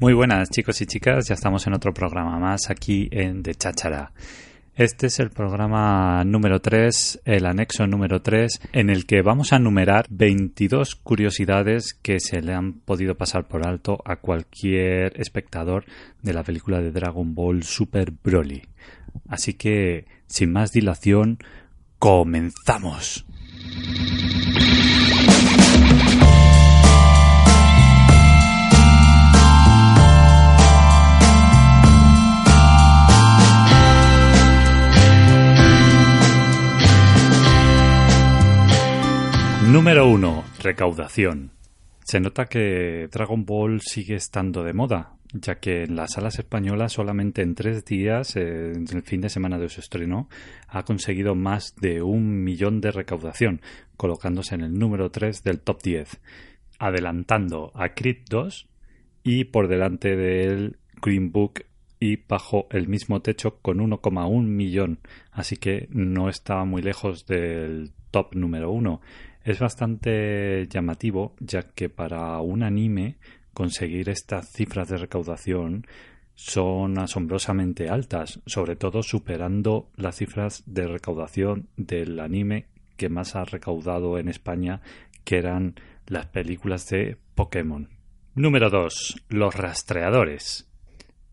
Muy buenas chicos y chicas, ya estamos en otro programa más aquí en De Cháchara. Este es el programa número 3, el anexo número 3, en el que vamos a numerar 22 curiosidades que se le han podido pasar por alto a cualquier espectador de la película de Dragon Ball Super Broly. Así que, sin más dilación, comenzamos. Número 1. Recaudación. Se nota que Dragon Ball sigue estando de moda, ya que en las salas españolas solamente en tres días, en el fin de semana de su estreno, ha conseguido más de un millón de recaudación, colocándose en el número 3 del top 10, adelantando a Creed 2 y por delante del Green Book y bajo el mismo techo con 1,1 millón, así que no estaba muy lejos del top número 1 es bastante llamativo, ya que para un anime conseguir estas cifras de recaudación son asombrosamente altas, sobre todo superando las cifras de recaudación del anime que más ha recaudado en España, que eran las películas de Pokémon. Número 2. Los rastreadores.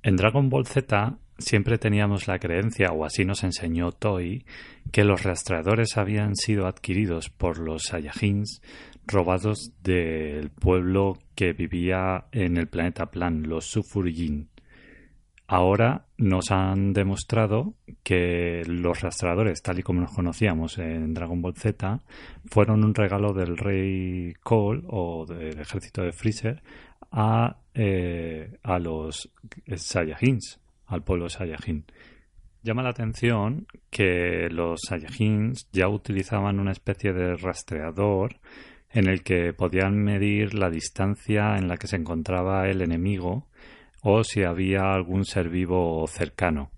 En Dragon Ball Z siempre teníamos la creencia, o así nos enseñó Toy, que los rastreadores habían sido adquiridos por los Saiyajins robados del pueblo que vivía en el planeta Plan, los Sufurgin. Ahora nos han demostrado que los rastreadores, tal y como los conocíamos en Dragon Ball Z, fueron un regalo del rey Cole o del ejército de Freezer a, eh, a los Saiyajins al pueblo Saiyajin. Llama la atención que los Saiyajins ya utilizaban una especie de rastreador en el que podían medir la distancia en la que se encontraba el enemigo o si había algún ser vivo cercano.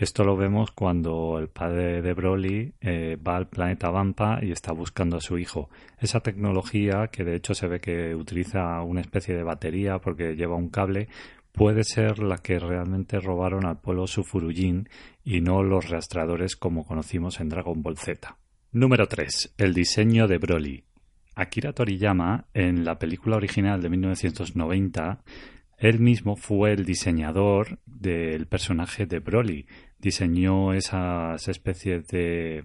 Esto lo vemos cuando el padre de Broly eh, va al planeta Vampa y está buscando a su hijo. Esa tecnología, que de hecho se ve que utiliza una especie de batería porque lleva un cable, puede ser la que realmente robaron al pueblo Sufurujin y no los rastreadores como conocimos en Dragon Ball Z. Número 3. El diseño de Broly. Akira Toriyama, en la película original de 1990, él mismo fue el diseñador del personaje de Broly. Diseñó esas especies de,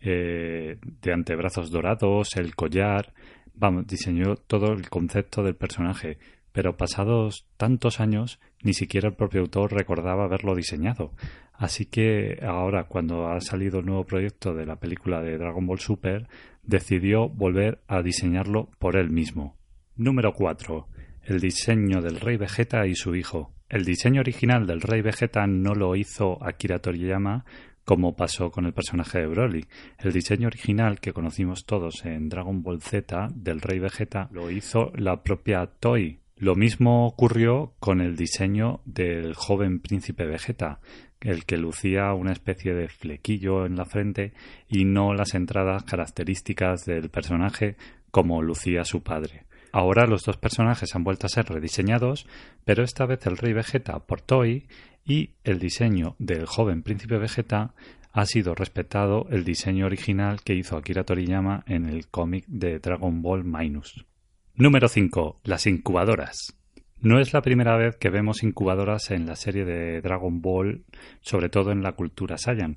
eh, de antebrazos dorados, el collar. Vamos, diseñó todo el concepto del personaje pero pasados tantos años ni siquiera el propio autor recordaba haberlo diseñado. Así que ahora, cuando ha salido el nuevo proyecto de la película de Dragon Ball Super, decidió volver a diseñarlo por él mismo. Número 4. El diseño del Rey Vegeta y su hijo. El diseño original del Rey Vegeta no lo hizo Akira Toriyama como pasó con el personaje de Broly. El diseño original que conocimos todos en Dragon Ball Z del Rey Vegeta lo hizo la propia Toei lo mismo ocurrió con el diseño del joven príncipe Vegeta, el que lucía una especie de flequillo en la frente y no las entradas características del personaje como lucía su padre. Ahora los dos personajes han vuelto a ser rediseñados, pero esta vez el rey Vegeta por Toei y el diseño del joven príncipe Vegeta ha sido respetado el diseño original que hizo Akira Toriyama en el cómic de Dragon Ball Minus. Número 5. Las incubadoras. No es la primera vez que vemos incubadoras en la serie de Dragon Ball, sobre todo en la cultura Saiyan.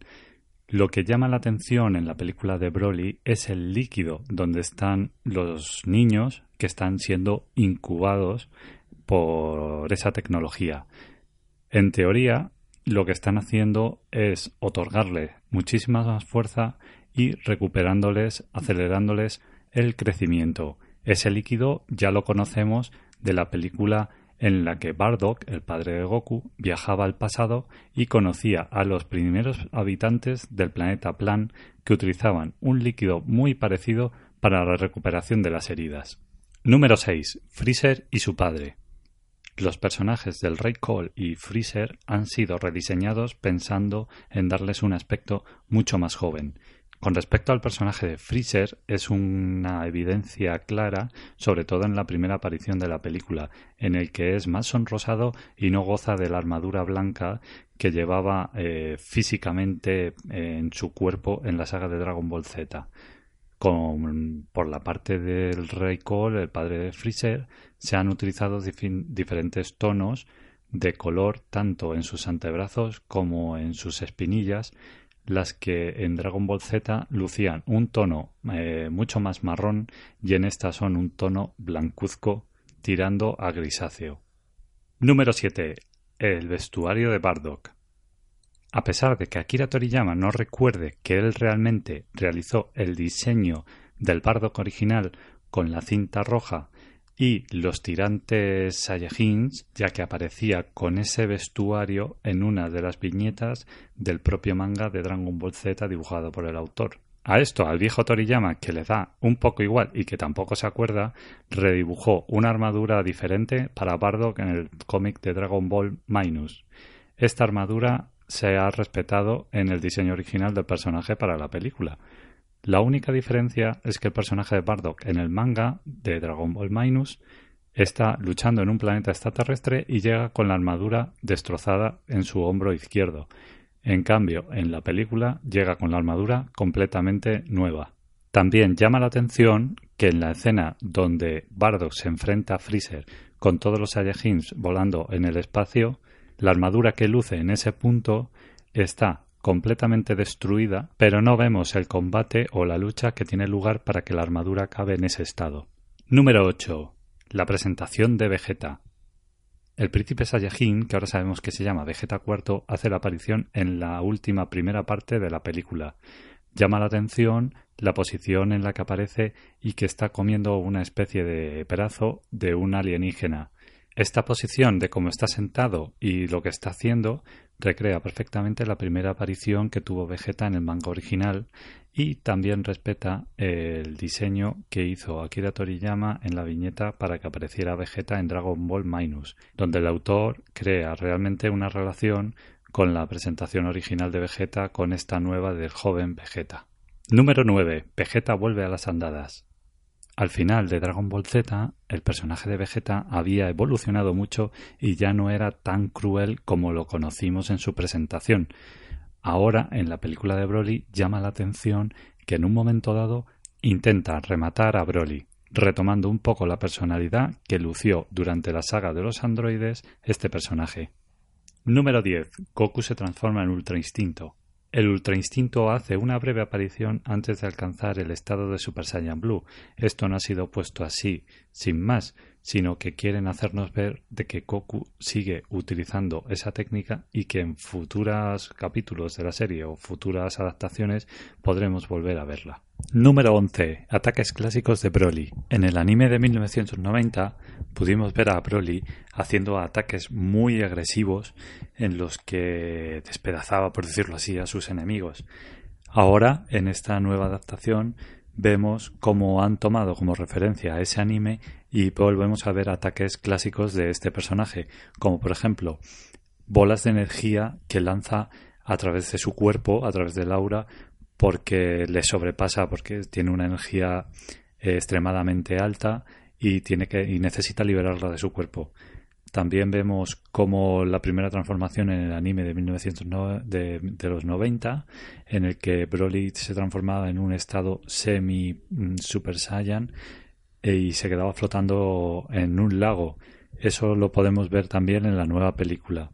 Lo que llama la atención en la película de Broly es el líquido donde están los niños que están siendo incubados por esa tecnología. En teoría, lo que están haciendo es otorgarle muchísima más fuerza y recuperándoles, acelerándoles el crecimiento. Ese líquido ya lo conocemos de la película en la que Bardock, el padre de Goku, viajaba al pasado y conocía a los primeros habitantes del planeta Plan que utilizaban un líquido muy parecido para la recuperación de las heridas. Número 6. Freezer y su padre. Los personajes del Rey Cole y Freezer han sido rediseñados pensando en darles un aspecto mucho más joven. Con respecto al personaje de Freezer, es una evidencia clara, sobre todo en la primera aparición de la película, en el que es más sonrosado y no goza de la armadura blanca que llevaba eh, físicamente en su cuerpo en la saga de Dragon Ball Z. Por la parte del Rey Cole, el padre de Freezer, se han utilizado diferentes tonos de color tanto en sus antebrazos como en sus espinillas, las que en Dragon Ball Z lucían un tono eh, mucho más marrón y en esta son un tono blancuzco tirando a grisáceo. Número 7. El vestuario de Bardock. A pesar de que Akira Toriyama no recuerde que él realmente realizó el diseño del Bardock original con la cinta roja y los tirantes Saiyajins, ya que aparecía con ese vestuario en una de las viñetas del propio manga de Dragon Ball Z dibujado por el autor. A esto, al viejo Toriyama, que le da un poco igual y que tampoco se acuerda, redibujó una armadura diferente para Bardock en el cómic de Dragon Ball Minus. Esta armadura se ha respetado en el diseño original del personaje para la película, la única diferencia es que el personaje de Bardock en el manga de Dragon Ball Minus está luchando en un planeta extraterrestre y llega con la armadura destrozada en su hombro izquierdo. En cambio, en la película llega con la armadura completamente nueva. También llama la atención que en la escena donde Bardock se enfrenta a Freezer con todos los Saiyajins volando en el espacio, la armadura que luce en ese punto está completamente destruida, pero no vemos el combate o la lucha que tiene lugar para que la armadura acabe en ese estado. Número 8. La presentación de Vegeta. El príncipe Saiyajin, que ahora sabemos que se llama Vegeta IV, hace la aparición en la última primera parte de la película. Llama la atención la posición en la que aparece y que está comiendo una especie de pedazo de un alienígena. Esta posición de cómo está sentado y lo que está haciendo recrea perfectamente la primera aparición que tuvo Vegeta en el manga original y también respeta el diseño que hizo Akira Toriyama en la viñeta para que apareciera Vegeta en Dragon Ball Minus, donde el autor crea realmente una relación con la presentación original de Vegeta con esta nueva del joven Vegeta. Número 9. Vegeta vuelve a las andadas. Al final de Dragon Ball Z, el personaje de Vegeta había evolucionado mucho y ya no era tan cruel como lo conocimos en su presentación. Ahora, en la película de Broly, llama la atención que en un momento dado intenta rematar a Broly, retomando un poco la personalidad que lució durante la saga de los androides este personaje. Número 10. Goku se transforma en Ultra Instinto. El Ultra Instinto hace una breve aparición antes de alcanzar el estado de Super Saiyan Blue. Esto no ha sido puesto así, sin más, sino que quieren hacernos ver de que Goku sigue utilizando esa técnica y que en futuros capítulos de la serie o futuras adaptaciones podremos volver a verla. Número 11. Ataques clásicos de Broly. En el anime de 1990 pudimos ver a Broly haciendo ataques muy agresivos en los que despedazaba, por decirlo así, a sus enemigos. Ahora, en esta nueva adaptación, vemos cómo han tomado como referencia a ese anime y volvemos a ver ataques clásicos de este personaje, como por ejemplo bolas de energía que lanza a través de su cuerpo, a través del aura, porque le sobrepasa, porque tiene una energía eh, extremadamente alta y tiene que y necesita liberarla de su cuerpo. También vemos como la primera transformación en el anime de, 1909, de, los 90, en el que Broly se transformaba en un estado semi mm, Saiyan y se quedaba flotando en un lago. Eso lo podemos ver también en la nueva película.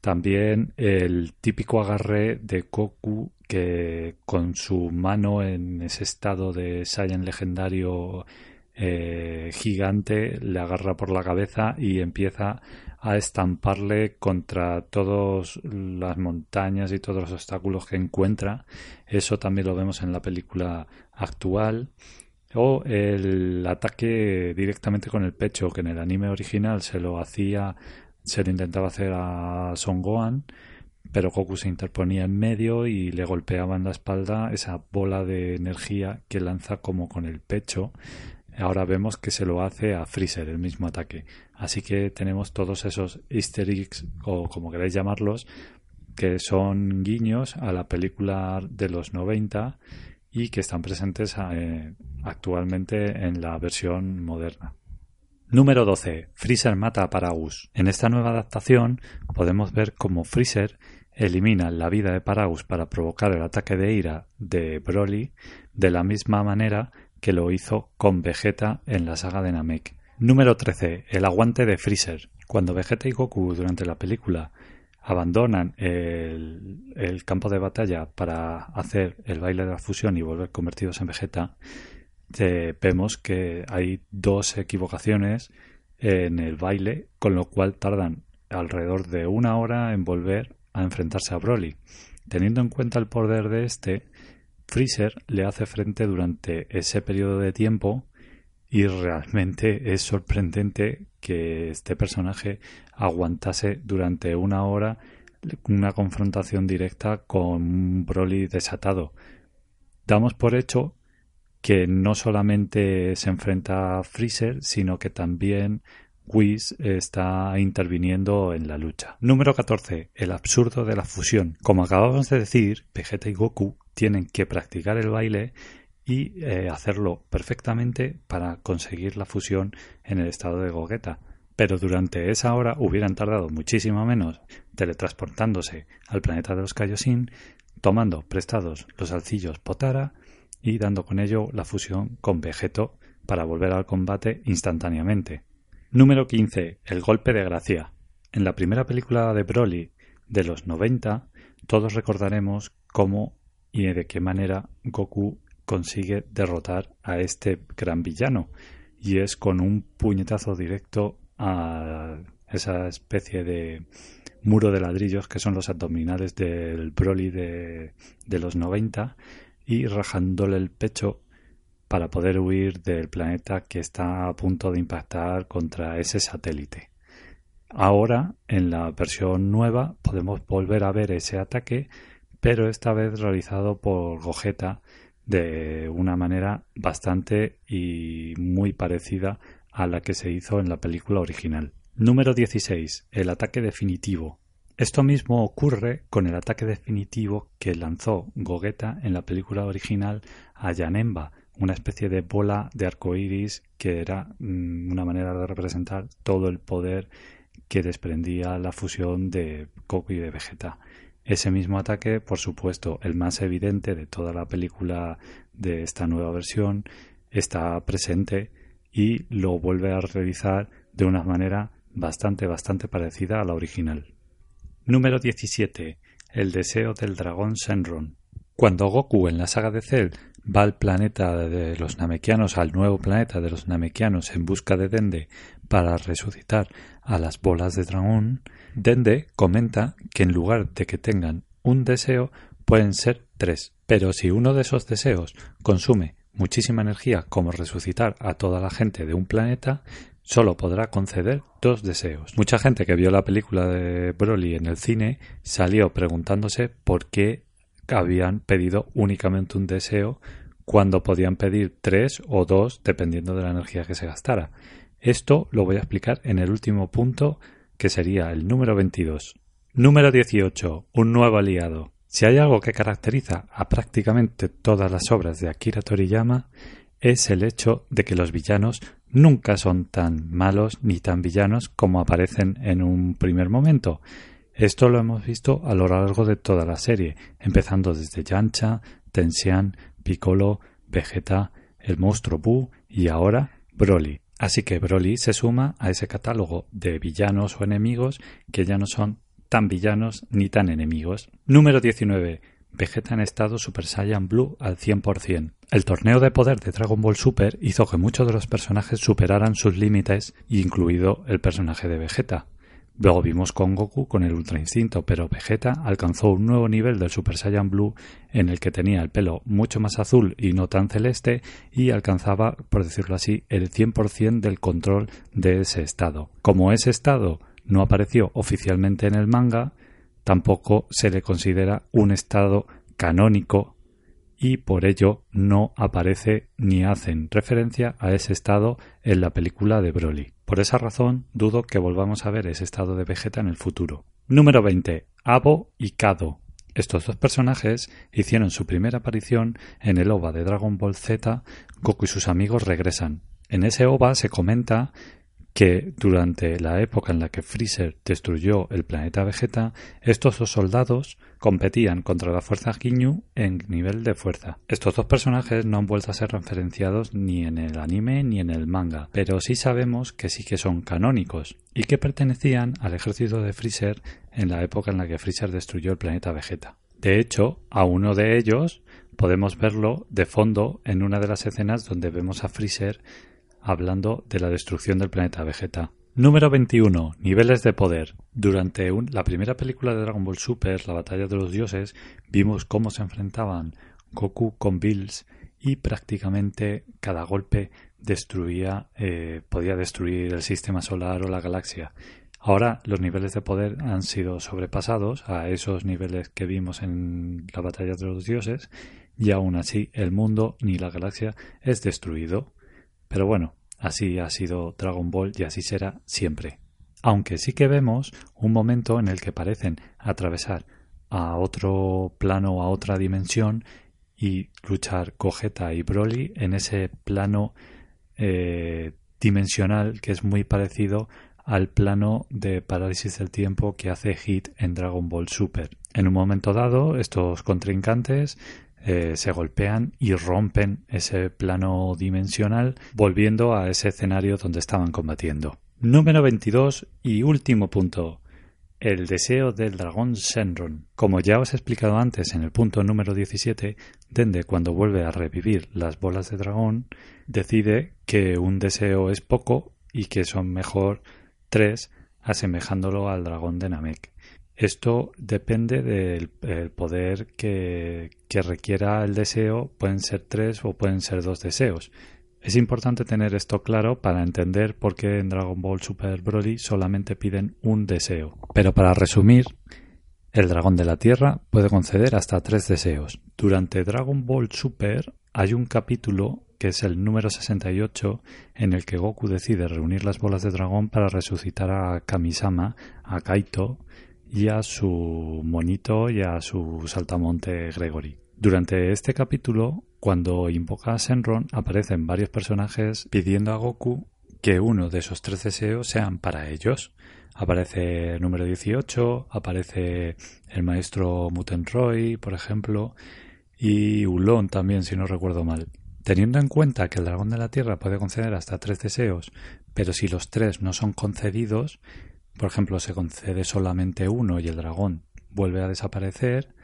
También el típico agarre de Goku que con su mano en ese estado de Saiyan legendario eh, gigante le agarra por la cabeza y empieza a estamparle contra todas las montañas y todos los obstáculos que encuentra. Eso también lo vemos en la película actual. O el ataque directamente con el pecho, que en el anime original se lo hacía, se lo intentaba hacer a Son Gohan, pero Goku se interponía en medio y le golpeaba en la espalda esa bola de energía que lanza como con el pecho. Ahora vemos que se lo hace a Freezer, el mismo ataque. Así que tenemos todos esos easter eggs, o como queráis llamarlos, que son guiños a la película de los 90 y que están presentes eh, actualmente en la versión moderna. Número 12. Freezer mata a Paragus. En esta nueva adaptación podemos ver cómo Freezer elimina la vida de Paragus para provocar el ataque de ira de Broly de la misma manera que lo hizo con Vegeta en la saga de Namek. Número 13. El aguante de Freezer. Cuando Vegeta y Goku durante la película abandonan el, campo de batalla para hacer el baile de la fusión y volver convertidos en Vegeta, vemos que hay dos equivocaciones en el baile, con lo cual tardan alrededor de una hora en volver a enfrentarse a Broly. Teniendo en cuenta el poder de este, Freezer le hace frente durante ese periodo de tiempo y realmente es sorprendente que este personaje aguantase durante una hora una confrontación directa con un Broly desatado. Damos por hecho que no solamente se enfrenta a Freezer, sino que también Whis está interviniendo en la lucha. Número 14. El absurdo de la fusión. Como acabamos de decir, Vegeta y Goku tienen que practicar el baile y eh, hacerlo perfectamente para conseguir la fusión en el estado de Gogeta. Pero durante esa hora hubieran tardado muchísimo menos teletransportándose al planeta de los Kaioshin, tomando prestados los alcillos Potara y dando con ello la fusión con Vegeto para volver al combate instantáneamente. Número 15. El golpe de gracia. En la primera película de Broly de los 90, todos recordaremos cómo y de qué manera Goku consigue derrotar a este gran villano y es con un puñetazo directo a esa especie de muro de ladrillos que son los abdominales del Broly de, de los 90 y rajándole el pecho para poder huir del planeta que está a punto de impactar contra ese satélite. Ahora, en la versión nueva, podemos volver a ver ese ataque, pero esta vez realizado por Gogeta de una manera bastante y muy parecida a la que se hizo en la película original. Número 16. El ataque definitivo. Esto mismo ocurre con el ataque definitivo que lanzó Gogeta en la película original a Yanemba, una especie de bola de arco iris que era mm, una manera de representar todo el poder que desprendía la fusión de Goku y de Vegeta. Ese mismo ataque, por supuesto, el más evidente de toda la película de esta nueva versión, está presente y lo vuelve a realizar de una manera bastante, bastante parecida a la original. Número 17. El deseo del dragón Shenron. Cuando Goku en la saga de Cell va al planeta de los Namekianos, al nuevo planeta de los Namekianos en busca de Dende para resucitar a las bolas de dragón, Dende comenta que en lugar de que tengan un deseo, pueden ser tres. Pero si uno de esos deseos consume muchísima energía como resucitar a toda la gente de un planeta, solo podrá conceder dos deseos. Mucha gente que vio la película de Broly en el cine salió preguntándose por qué habían pedido únicamente un deseo cuando podían pedir tres o dos dependiendo de la energía que se gastara. Esto lo voy a explicar en el último punto que sería el número 22. Número 18. Un nuevo aliado. Si hay algo que caracteriza a prácticamente todas las obras de Akira Toriyama es el hecho de que los villanos nunca son tan malos ni tan villanos como aparecen en un primer momento. Esto lo hemos visto a lo largo de toda la serie, empezando desde Yancha, Tensian, Piccolo, Vegeta, el monstruo Buu y ahora Broly. Así que Broly se suma a ese catálogo de villanos o enemigos que ya no son tan villanos ni tan enemigos. Número 19. Vegeta en estado Super Saiyan Blue al 100%. El torneo de poder de Dragon Ball Super hizo que muchos de los personajes superaran sus límites, incluido el personaje de Vegeta. Luego vimos con Goku con el Ultra Instinto, pero Vegeta alcanzó un nuevo nivel del Super Saiyan Blue en el que tenía el pelo mucho más azul y no tan celeste y alcanzaba, por decirlo así, el 100% del control de ese estado. Como ese estado no apareció oficialmente en el manga, tampoco se le considera un estado canónico y por ello no aparece ni hacen referencia a ese estado en la película de Broly. Por esa razón, dudo que volvamos a ver ese estado de Vegeta en el futuro. Número 20. Abo y Kado. Estos dos personajes hicieron su primera aparición en el OVA de Dragon Ball Z Goku y sus amigos regresan. En ese OVA se comenta que durante la época en la que Freezer destruyó el planeta Vegeta, estos dos soldados competían contra la fuerza Ginyu en nivel de fuerza. Estos dos personajes no han vuelto a ser referenciados ni en el anime ni en el manga, pero sí sabemos que sí que son canónicos y que pertenecían al ejército de Freezer en la época en la que Freezer destruyó el planeta Vegeta. De hecho, a uno de ellos podemos verlo de fondo en una de las escenas donde vemos a Freezer hablando de la destrucción del planeta Vegeta. Número 21. Niveles de poder. Durante la primera película de Dragon Ball Super, la batalla de los dioses, vimos cómo se enfrentaban Goku con Bills y prácticamente cada golpe destruía, eh, podía destruir el sistema solar o la galaxia. Ahora los niveles de poder han sido sobrepasados a esos niveles que vimos en la batalla de los dioses y aún así el mundo ni la galaxia es destruido. Pero bueno, así ha sido Dragon Ball y así será siempre. Aunque sí que vemos un momento en el que parecen atravesar a otro plano, a otra dimensión y luchar Gogeta y Broly en ese plano eh, dimensional que es muy parecido al plano de parálisis del tiempo que hace Hit en Dragon Ball Super. En un momento dado, estos contrincantes eh, se golpean y rompen ese plano dimensional, volviendo a ese escenario donde estaban combatiendo. Número 22 y último punto. El deseo del dragón Shenron. Como ya os he explicado antes en el punto número 17, Dende cuando vuelve a revivir las bolas de dragón, decide que un deseo es poco y que son mejor tres, asemejándolo al dragón de Namek. Esto depende del poder que, requiera el deseo. Pueden ser tres o pueden ser dos deseos. Es importante tener esto claro para entender por qué en Dragon Ball Super Broly solamente piden un deseo. Pero para resumir, el dragón de la Tierra puede conceder hasta tres deseos. Durante Dragon Ball Super hay un capítulo que es el número 68 en el que Goku decide reunir las bolas de dragón para resucitar a Kamisama, a Kaito y a su monito y a su saltamonte Gregory. Durante este capítulo, cuando invoca a Senron, aparecen varios personajes pidiendo a Goku que uno de esos tres deseos sean para ellos. Aparece el número 18, aparece el maestro Mutenroy, por ejemplo, y Ulon también, si no recuerdo mal. Teniendo en cuenta que el dragón de la Tierra puede conceder hasta tres deseos, pero si los tres no son concedidos, por ejemplo, se concede solamente uno y el dragón vuelve a desaparecer,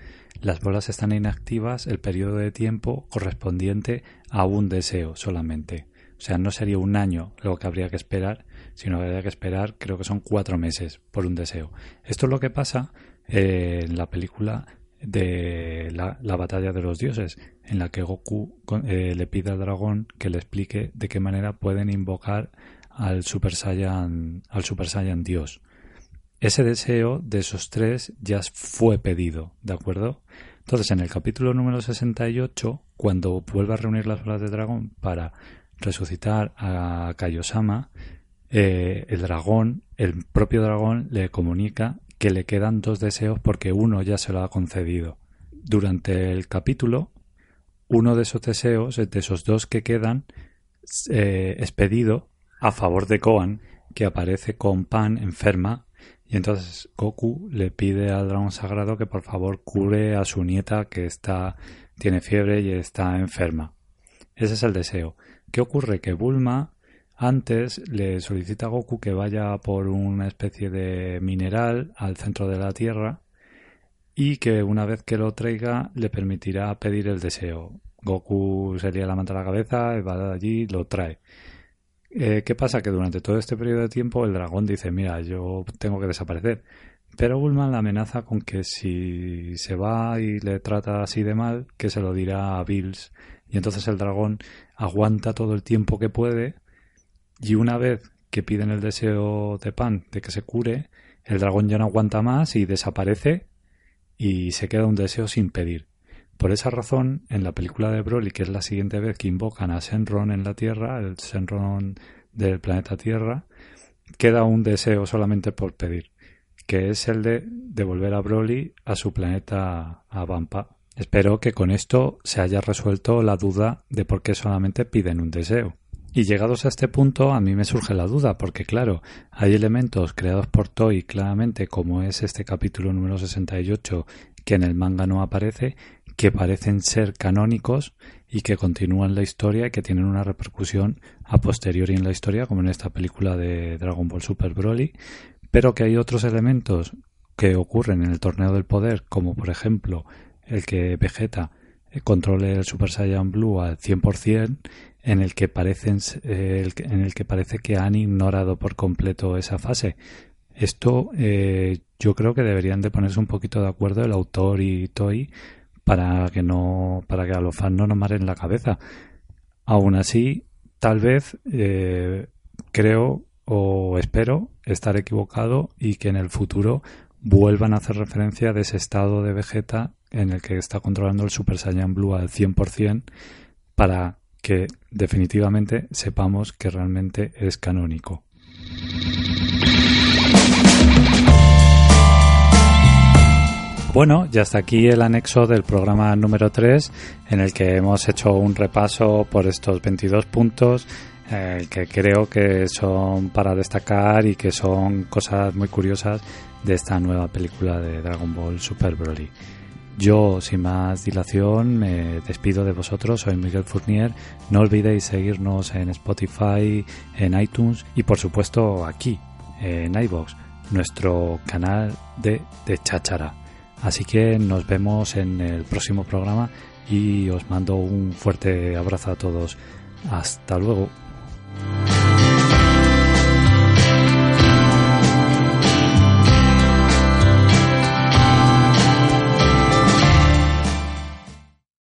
las bolas están inactivas el periodo de tiempo correspondiente a un deseo solamente. O sea, no sería un año lo que habría que esperar, sino que habría que esperar, creo que son cuatro meses por un deseo. Esto es lo que pasa eh, en la película de la, batalla de los dioses, en la que Goku eh, le pide al dragón que le explique de qué manera pueden invocar al Super Saiyan, al Super Saiyan Dios. Ese deseo de esos tres ya fue pedido, ¿de acuerdo? Entonces, en el capítulo número 68, cuando vuelve a reunir las bolas de dragón para resucitar a Kaiosama, eh, el dragón, el propio dragón, le comunica que le quedan dos deseos porque uno ya se lo ha concedido. Durante el capítulo, uno de esos deseos, de esos dos que quedan, eh, es pedido a favor de Koan, que aparece con Pan enferma, y entonces Goku le pide al dragón sagrado que por favor cure a su nieta que está tiene fiebre y está enferma. Ese es el deseo. ¿Qué ocurre? Que Bulma antes le solicita a Goku que vaya por una especie de mineral al centro de la Tierra y que una vez que lo traiga le permitirá pedir el deseo. Goku sería la manta a la cabeza, va allí, lo trae. Eh, ¿Qué pasa? Que durante todo este periodo de tiempo el dragón dice, mira, yo tengo que desaparecer. Pero Bullman la amenaza con que si se va y le trata así de mal, que se lo dirá a Bills. Y entonces el dragón aguanta todo el tiempo que puede y una vez que piden el deseo de Pan de que se cure, el dragón ya no aguanta más y desaparece y se queda un deseo sin pedir. Por esa razón, en la película de Broly, que es la siguiente vez que invocan a Senron en la Tierra, el Senron del planeta Tierra, queda un deseo solamente por pedir, que es el de devolver a Broly a su planeta a Vampa. Espero que con esto se haya resuelto la duda de por qué solamente piden un deseo. Y llegados a este punto, a mí me surge la duda, porque claro, hay elementos creados por Toy claramente, como es este capítulo número 68, que en el manga no aparece, que parecen ser canónicos y que continúan la historia y que tienen una repercusión a posteriori en la historia, como en esta película de Dragon Ball Super Broly, pero que hay otros elementos que ocurren en el torneo del poder, como por ejemplo el que Vegeta eh, controle el Super Saiyan Blue al 100%, en el que parecen eh, en el que parece que han ignorado por completo esa fase. Esto eh, yo creo que deberían de ponerse un poquito de acuerdo el autor y Toy para que no para que a los fans no nos maren la cabeza. Aún así, tal vez creo o espero estar equivocado y que en el futuro vuelvan a hacer referencia de ese estado de Vegeta en el que está controlando el Super Saiyan Blue al 100% para que definitivamente sepamos que realmente es canónico. Bueno, ya está aquí el anexo del programa número 3 en el que hemos hecho un repaso por estos 22 puntos eh, que creo que son para destacar y que son cosas muy curiosas de esta nueva película de Dragon Ball Super Broly. Yo, sin más dilación, me despido de vosotros. Soy Miguel Fournier. No olvidéis seguirnos en Spotify, en iTunes y, por supuesto, aquí, en iBox, nuestro canal de, de Cháchara. Así que nos vemos en el próximo programa y os mando un fuerte abrazo a todos. Hasta luego.